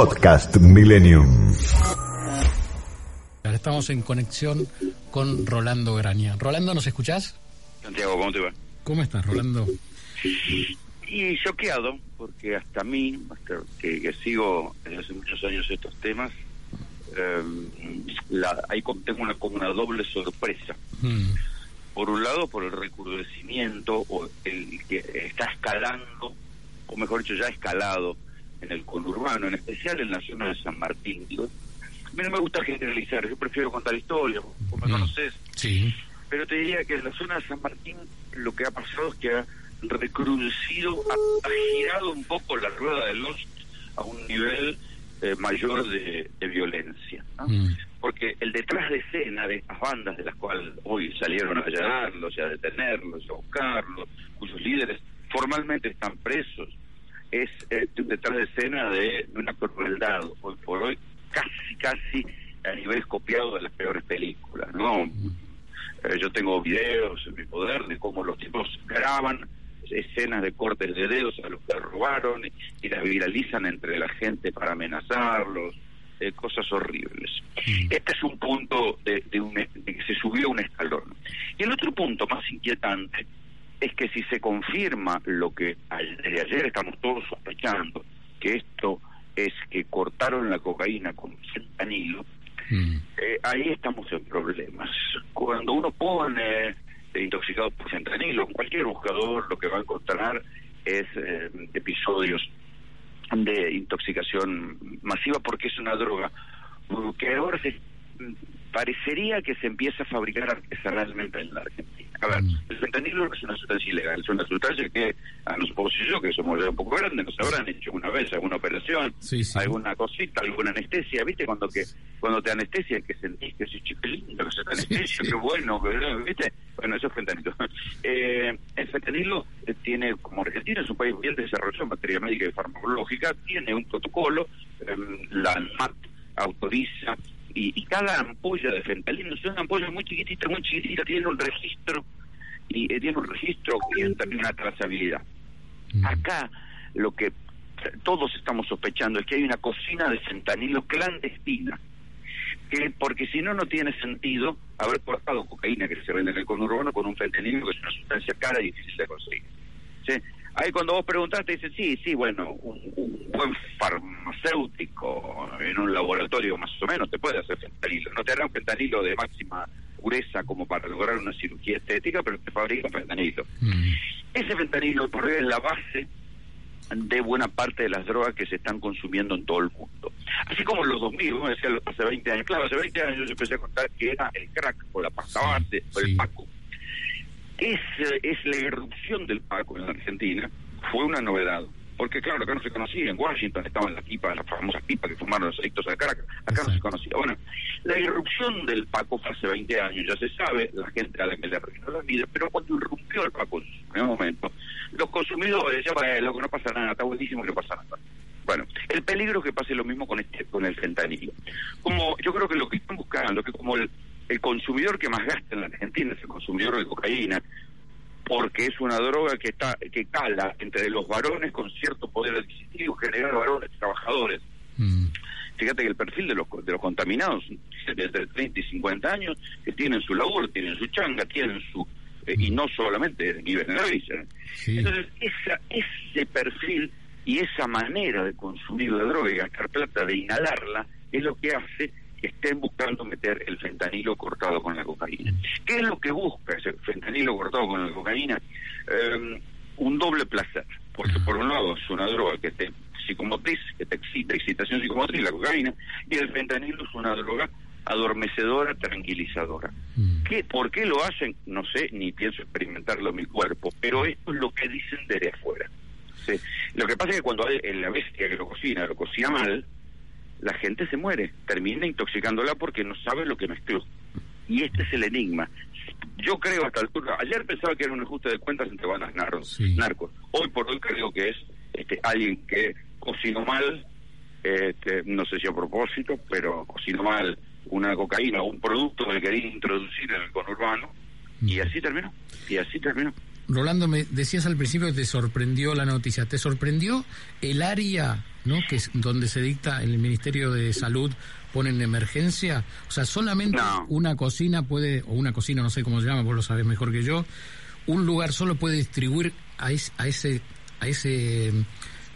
Podcast Millennium. Estamos en conexión con Rolando Graña. Rolando, ¿nos escuchás? Santiago, ¿cómo te va? ¿Cómo estás, Rolando? Y choqueado, porque hasta mí, hasta que, que sigo desde hace muchos años estos temas, eh, la, ahí tengo una, como una doble sorpresa. Mm, Por un lado, por el recrudecimiento, o el que está escalando, o mejor dicho, ya ha escalado en el conurbano, en especial en la zona de San Martín. Digo, a mí no me gusta generalizar, yo prefiero contar historias, como me Mm. conoces, sí. pero te diría que en la zona de San Martín lo que ha pasado es que ha recrudecido, ha, ha girado un poco la rueda de los a un nivel eh, mayor de, de violencia. ¿no? Mm, Porque el detrás de escena de estas bandas de las cuales hoy salieron a allanarlos y a detenerlos, a buscarlos, cuyos líderes formalmente están presos, es eh, un detrás de escena de, de una crueldad hoy por hoy casi, casi a nivel copiado de las peores películas, ¿no? Eh, yo tengo videos en mi poder de cómo los tipos graban escenas de cortes de dedos a los que robaron y, y las viralizan entre la gente para amenazarlos, eh, cosas horribles. Este es un punto de, de un- de que se subió un escalón. Y el otro punto más inquietante es que si se confirma lo que al- desde ayer estamos todos sospechando, que esto es que cortaron la cocaína con fentanilo, mm, eh, ahí estamos en problemas. Cuando uno pone eh, intoxicado por fentanilo, cualquier buscador lo que va a encontrar es eh, episodios de intoxicación masiva porque es una droga que ahora se parecería que se empieza a fabricar artesanalmente en la Argentina. A ver, Mm. el fentanilo no es una sustancia ilegal, es una sustancia que a nosotros y yo, que somos ya un poco grandes, nos habrán hecho una vez alguna operación, Sí, sí. alguna cosita, alguna anestesia, ¿viste? Cuando que cuando te anestesia que sentís que chico, qué lindo que se te anestesia, qué bueno, ¿viste? Bueno, eso es fentanilo. Eh, el fentanilo eh, tiene, como Argentina es un país bien desarrollado en materia médica y farmacológica, tiene un protocolo, em, la ANMAT autoriza, y, y cada ampolla de fentanilo es una ampolla muy chiquitita, muy chiquitita, tiene un registro, y eh, tiene un registro y también una trazabilidad. mm. Acá lo que todos estamos sospechando es que hay una cocina de fentanilo clandestina. Que porque si no, no tiene sentido haber cortado cocaína que se vende en el conurbano con un fentanilo que es una sustancia cara y difícil de conseguir. ¿Sí? Ahí cuando vos preguntás te dicen, sí, sí, bueno, un, un buen farmacéutico en un laboratorio más o menos te puede hacer fentanilo. No te hará un fentanilo de máxima pureza como para lograr una cirugía estética, pero te fabrica fentanilo. Mm, Ese fentanilo por es la base de buena parte de las drogas que se están consumiendo en todo el mundo. Así como los 2000, como decía hace 20 años, claro, hace 20 años yo empecé a contar que era el crack o la pasta base o el paco. Es, es la irrupción del paco en la Argentina, fue una novedad. Porque claro, acá no se conocía, en Washington estaban las pipas, las famosas pipas que fumaron los adictos al crack, acá no se conocía. Bueno, la irrupción del Paco fue hace 20 años, ya se sabe, la gente a la que le arruinó la vida, pero cuando irrumpió el Paco en su primer momento, los consumidores decían, bueno, que no pasa nada, está buenísimo que no pasa nada. Bueno, el peligro es que pase lo mismo con este, con el fentanilo. Como yo creo que lo que están buscando, que como el, el consumidor que más gasta en la Argentina es el consumidor de cocaína, porque es una droga que está que cala entre los varones con cierto poder adquisitivo, general varones trabajadores. mm, Fíjate que el perfil de los de los contaminados entre 30 y 50 años que tienen su labor, tienen su changa, tienen su eh, y no solamente viven en la villa. sí. Entonces, esa, ese perfil y esa manera de consumir la droga y gastar plata, de inhalarla, es lo que hace estén buscando meter el fentanilo cortado con la cocaína. ¿Qué es lo que busca ese fentanilo cortado con la cocaína? Eh, un doble placer, porque por un lado es una droga que te psicomotriz, que te excita, excitación psicomotriz, la cocaína, y el fentanilo es una droga adormecedora, tranquilizadora. Mm, ¿Qué, ¿Por qué lo hacen? No sé, ni pienso experimentarlo en mi cuerpo, pero esto es lo que dicen desde afuera. Sí. Lo que pasa es que cuando hay- la bestia que lo cocina lo cocina mal, la gente se muere, termina intoxicándola porque no sabe lo que mezcló. Y este es el enigma. Yo creo hasta el altura, ayer pensaba que era un ajuste de cuentas entre bandas nar- Sí. narcos. Hoy por hoy creo que es este, alguien que cocinó mal, este, no sé si a propósito, pero cocinó mal una cocaína o un producto que quería introducir en el conurbano y así terminó. Y así terminó. Rolando, me decías al principio que te sorprendió la noticia. ¿Te sorprendió el área ¿no? que es donde se dicta el Ministerio de Salud pone en emergencia? O sea, solamente No. una cocina puede, o una cocina, no sé cómo se llama, vos lo sabés mejor que yo, un lugar solo puede distribuir a, es- a ese, a ese,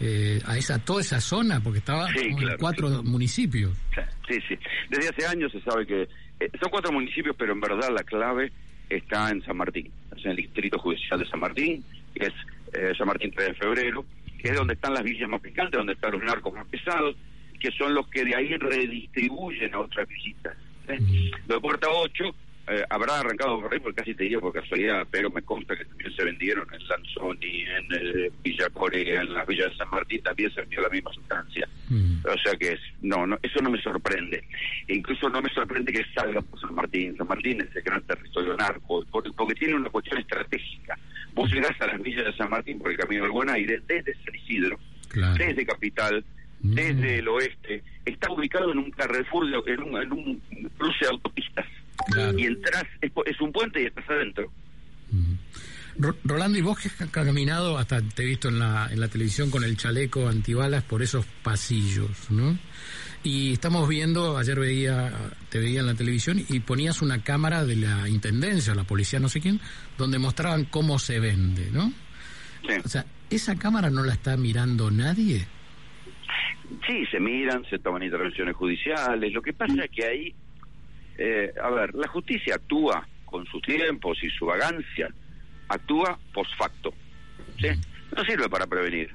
eh, a esa, toda esa zona, porque estaba Sí, en claro, cuatro sí. municipios. Sí, sí. Desde hace años se sabe que eh, son cuatro municipios, pero en verdad la clave está en San Martín, es en el distrito judicial de San Martín, que es eh, San Martín 3 de febrero, que es donde están las villas más picantes, donde están los narcos más pesados, que son los que de ahí redistribuyen a otras villitas. ¿eh? Lo de Puerta 8 eh, habrá arrancado por ahí, porque casi te diría por casualidad, pero me consta que también se vendieron en Lanzoni, en eh, Villa Corea, en las villas de San Martín, también se vendió la misma sustancia. Mm. O sea que es, no, no, eso no me sorprende. E incluso no me sorprende que salga por San Martín. San Martín es el gran territorio narco, porque, porque tiene una cuestión estratégica. Vos llegás a las villas de San Martín por el camino del Buen Aire, desde San Isidro, Claro. desde Capital, Mm. desde el oeste, está ubicado en un Carrefour, de- en un, en un cruce de autopistas. Claro. Y entras, es, es un puente y estás adentro. Ro- Rolando, ¿y vos que has caminado, hasta te he visto en la, en la televisión con el chaleco antibalas por esos pasillos, ¿no? Y estamos viendo, ayer veía, te veía en la televisión y ponías una cámara de la intendencia, la policía, no sé quién, donde mostraban cómo se vende, ¿no? Sí. O sea, ¿esa cámara no la está mirando nadie? Sí, se miran, se toman intervenciones judiciales. Lo que pasa es que ahí, eh, a ver, la justicia actúa con sus tiempos y su vagancia, actúa post facto. ¿sí? No sirve para prevenir.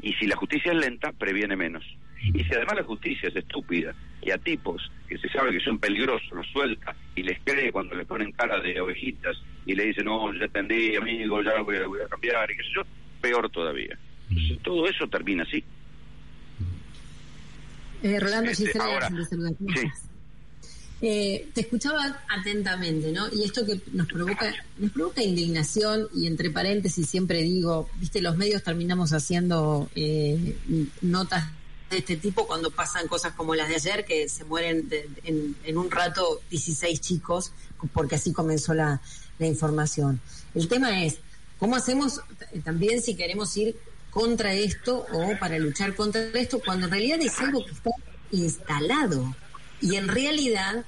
Y si la justicia es lenta, previene menos. Y si además la justicia es estúpida y a tipos que se sabe que son peligrosos los suelta y les cree cuando les ponen cara de ovejitas y le dicen, no, ya entendí, amigo, ya voy a, voy a cambiar y qué sé yo, peor todavía. Entonces, todo eso termina así. Eh, Rolando Este, Gisela ahora, García, te saluda. ¿Cómo sí. Eh, te escuchaba atentamente, ¿no? Y esto que nos provoca, nos provoca indignación y entre paréntesis siempre digo, viste, los medios terminamos haciendo eh, notas de este tipo cuando pasan cosas como las de ayer, que se mueren en, un rato 16 chicos, porque así comenzó la, la información. El tema es, ¿cómo hacemos eh, también si queremos ir contra esto o para luchar contra esto, cuando en realidad es algo que está instalado? Y en realidad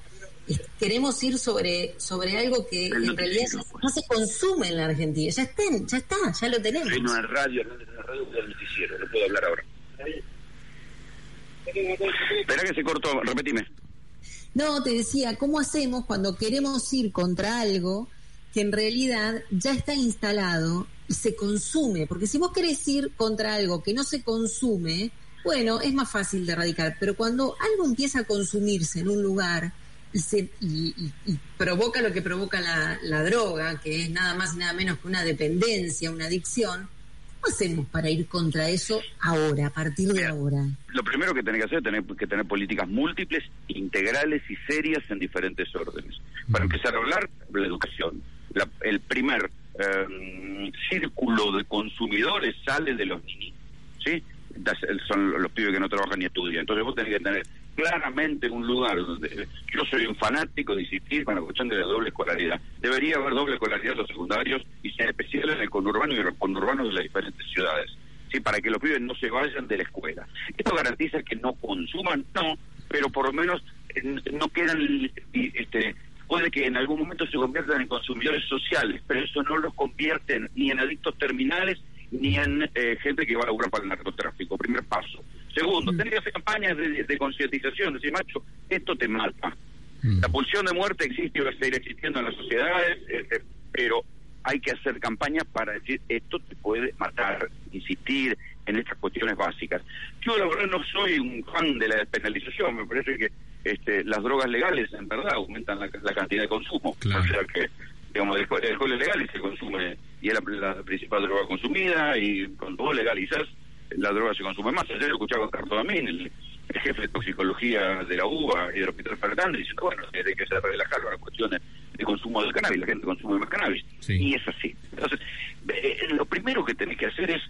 es- queremos ir sobre sobre algo que en realidad no se consume en la Argentina. Ya está, ya está, ya lo tenemos. En una radio, una radio del noticiero, no puedo hablar ahora. Espera que se cortó, repetime. No, te decía, ¿cómo hacemos cuando queremos ir contra algo que en realidad ya está instalado y se consume? Porque si vos querés ir contra algo que no se consume, bueno, es más fácil de erradicar. Pero cuando algo empieza a consumirse en un lugar y, se, y, y- y provoca lo que provoca la, la droga, que es nada más y nada menos que una dependencia, una adicción, ¿cómo hacemos para ir contra eso ahora, a partir de Mira, ahora? Lo primero que tenés que hacer es tener que tener políticas múltiples, integrales y serias en diferentes órdenes. Para empezar a hablar, la educación. La- el primer eh, círculo de consumidores sale de los niños, ¿sí? Son los pibes que no trabajan ni estudian. Entonces vos tenés que tener claramente un lugar donde yo soy un fanático de insistir con la cuestión de la doble escolaridad. Debería haber doble escolaridad en los secundarios y en especial en el conurbano y en los conurbanos de las diferentes ciudades. ¿sí? para que los pibes no se vayan de la escuela. ¿Esto garantiza que no consuman? No, pero por lo menos eh, no quedan, este, puede que en algún momento se conviertan en consumidores sociales, pero eso no los convierte ni en adictos terminales ni en eh, gente que va a laburar para el narcotráfico. Primer paso. Segundo, tener que hacer campañas de, de concientización, decir, macho, esto te mata. Mm. La pulsión de muerte existe y va a seguir existiendo en las sociedades, este, pero hay que hacer campañas para decir esto te puede matar, insistir en estas cuestiones básicas. Yo la verdad no soy un fan de la despenalización, me parece que este, las drogas legales en verdad aumentan la, la cantidad de consumo, Claro. o sea que digamos el el alcohol es legal y se consume y es la, principal droga consumida y cuando vos legalizas la droga se consume más. Ayer escuchaba a Carlos Damín, el, jefe de toxicología de la UBA y del Hospital Fernández, diciendo, bueno, tiene que se relajar las cuestiones de consumo del cannabis, la gente consume más cannabis. Y es así. Entonces, eh, lo primero que tenés que hacer es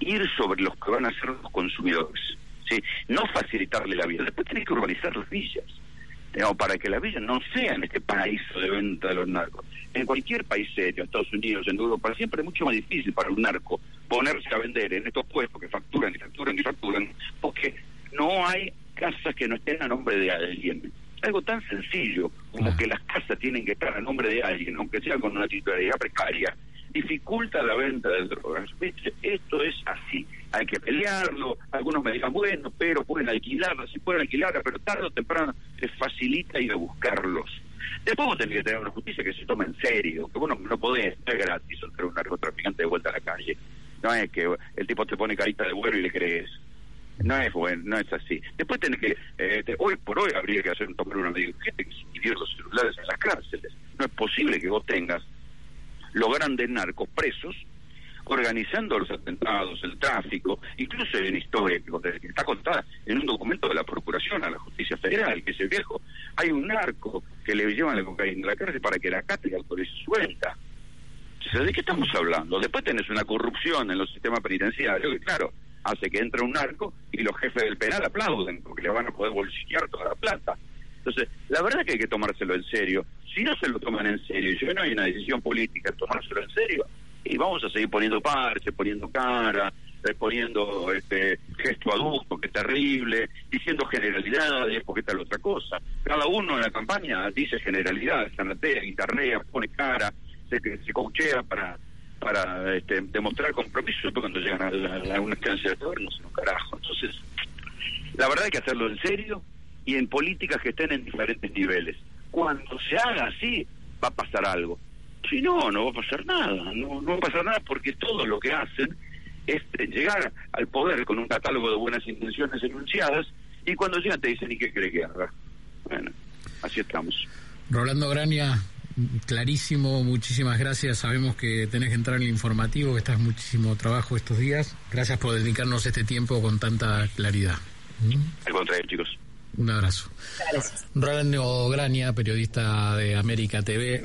ir sobre los que van a ser los consumidores. ¿sí? No facilitarle la vida. Después tenés que urbanizar las villas para que las villas no sean este paraíso de venta de los narcos. En cualquier país serio, Estados Unidos, en Europa, siempre es mucho más difícil para un narco ponerse a vender en estos puestos que facturan y facturan y facturan, porque no hay casas que no estén a nombre de alguien. Algo tan sencillo como que las casas tienen que estar a nombre de alguien, aunque sea con una titularidad precaria, dificulta la venta de drogas. Esto es así. Hay que pelearlo. Algunos me digan, bueno, pero pueden alquilarla, si pueden alquilarla, pero tarde o temprano se facilita ir a buscarlos. Después vos tenés que tener una justicia que se tome en serio, que bueno, no podés, no es gratis soltar un narcotraficante de vuelta a la calle. No es que el tipo te pone carita de vuelo y le crees. No es bueno, no es así. Después tenés que, eh, hoy por hoy habría que hacer tomar una medida gente que los celulares en las cárceles. No es posible que vos tengas los grandes narcos presos, organizando los atentados, el tráfico, incluso en historia que está contada en un documento de la Procuración a la Justicia Federal, que ese viejo, hay un narco que le llevan la cocaína a la cárcel para que la cátedra autorice suelta. ¿De qué estamos hablando? Después tenés una corrupción en los sistemas penitenciarios que, claro, hace que entre un narco y los jefes del penal aplauden porque le van a poder bolsillar toda la plata. Entonces, la verdad es que hay que tomárselo en serio. Si no se lo toman en serio, y si no hay una decisión política de tomárselo en serio, y vamos a seguir poniendo parche, poniendo cara, eh, poniendo este gesto adulto, que es terrible, diciendo generalidades, porque la otra cosa. Cada uno en la campaña dice generalidades, sanatea, guitarrea, pone cara, se, coachea para para este, demostrar compromiso, después cuando llegan a, la, una instancia de poder no se un carajo. Entonces, la verdad hay que hacerlo en serio, y en políticas que estén en diferentes niveles. Cuando se haga así, va a pasar algo. Si no, no va a pasar nada, no, no va a pasar nada porque todo lo que hacen es llegar al poder con un catálogo de buenas intenciones enunciadas y cuando llegan te dicen, ¿y qué cree que haga? Bueno, así estamos. Rolando Grania, clarísimo, muchísimas gracias. Sabemos que tenés que entrar en el informativo, que estás muchísimo trabajo estos días. Gracias por dedicarnos este tiempo con tanta claridad. Al contrario, chicos. Un abrazo. Gracias. Rolando Grania, periodista de América TV.